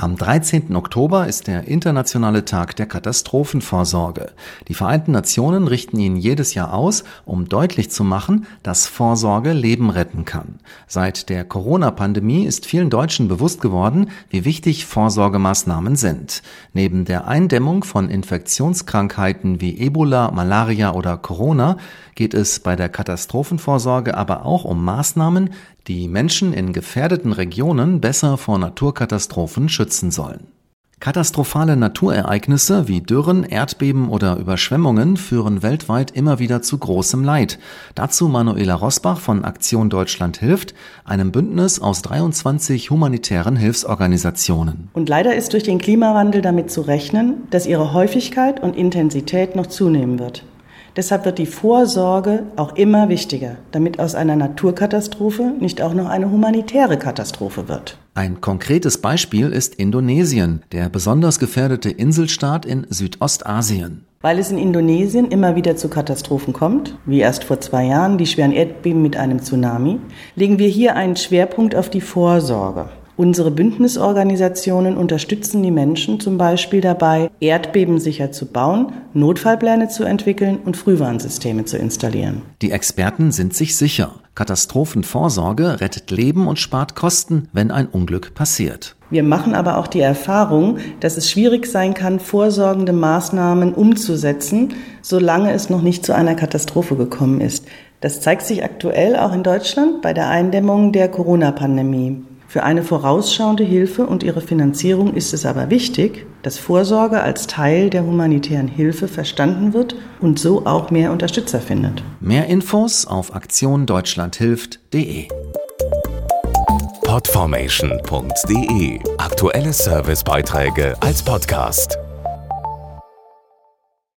Am 13. Oktober ist der Internationale Tag der Katastrophenvorsorge. Die Vereinten Nationen richten ihn jedes Jahr aus, um deutlich zu machen, dass Vorsorge Leben retten kann. Seit der Corona-Pandemie ist vielen Deutschen bewusst geworden, wie wichtig Vorsorgemaßnahmen sind. Neben der Eindämmung von Infektionskrankheiten wie Ebola, Malaria oder Corona geht es bei der Katastrophenvorsorge aber auch um Maßnahmen, die Menschen in gefährdeten Regionen besser vor Naturkatastrophen schützen sollen. Katastrophale Naturereignisse wie Dürren, Erdbeben oder Überschwemmungen führen weltweit immer wieder zu großem Leid. Dazu Manuela Rosbach von Aktion Deutschland hilft, einem Bündnis aus 23 humanitären Hilfsorganisationen. Und leider ist durch den Klimawandel damit zu rechnen, dass ihre Häufigkeit und Intensität noch zunehmen wird. Deshalb wird die Vorsorge auch immer wichtiger, damit aus einer Naturkatastrophe nicht auch noch eine humanitäre Katastrophe wird. Ein konkretes Beispiel ist Indonesien, der besonders gefährdete Inselstaat in Südostasien. Weil es in Indonesien immer wieder zu Katastrophen kommt, wie erst vor zwei Jahren die schweren Erdbeben mit einem Tsunami, legen wir hier einen Schwerpunkt auf die Vorsorge. Unsere Bündnisorganisationen unterstützen die Menschen zum Beispiel dabei, Erdbeben sicher zu bauen, Notfallpläne zu entwickeln und Frühwarnsysteme zu installieren. Die Experten sind sich sicher. Katastrophenvorsorge rettet Leben und spart Kosten, wenn ein Unglück passiert. Wir machen aber auch die Erfahrung, dass es schwierig sein kann, vorsorgende Maßnahmen umzusetzen, solange es noch nicht zu einer Katastrophe gekommen ist. Das zeigt sich aktuell auch in Deutschland bei der Eindämmung der Corona-Pandemie. Für eine vorausschauende Hilfe und ihre Finanzierung ist es aber wichtig, dass Vorsorge als Teil der humanitären Hilfe verstanden wird und so auch mehr Unterstützer findet. Mehr Infos auf aktiondeutschlandhilft.de. Podformation.de Aktuelle Servicebeiträge als Podcast.